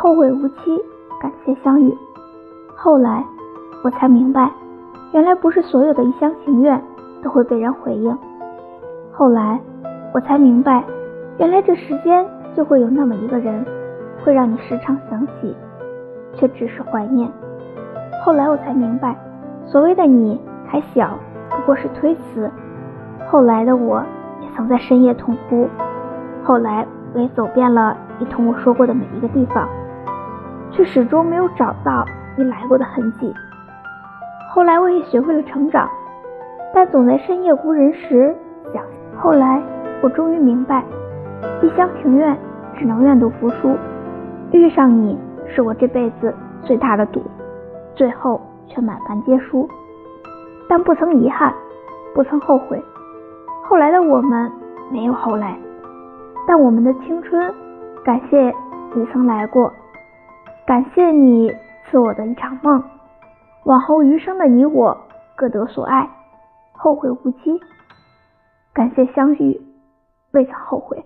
后会无期，感谢相遇。后来我才明白，原来不是所有的一厢情愿都会被人回应。后来我才明白，原来这世间就会有那么一个人，会让你时常想起，却只是怀念。后来我才明白，所谓的你还小，不过是推辞。后来的我也曾在深夜痛哭，后来我也走遍了你同我说过的每一个地方，却始终没有找到你来过的痕迹。后来我也学会了成长，但总在深夜无人时想。后来我终于明白，一厢情愿只能愿赌服输，遇上你是我这辈子最大的赌，最后却满盘皆输，但不曾遗憾，不曾后悔。后来的我们没有后来，但我们的青春，感谢你曾来过，感谢你赐我的一场梦，往后余生的你我各得所爱，后会无期。感谢相遇，未曾后悔。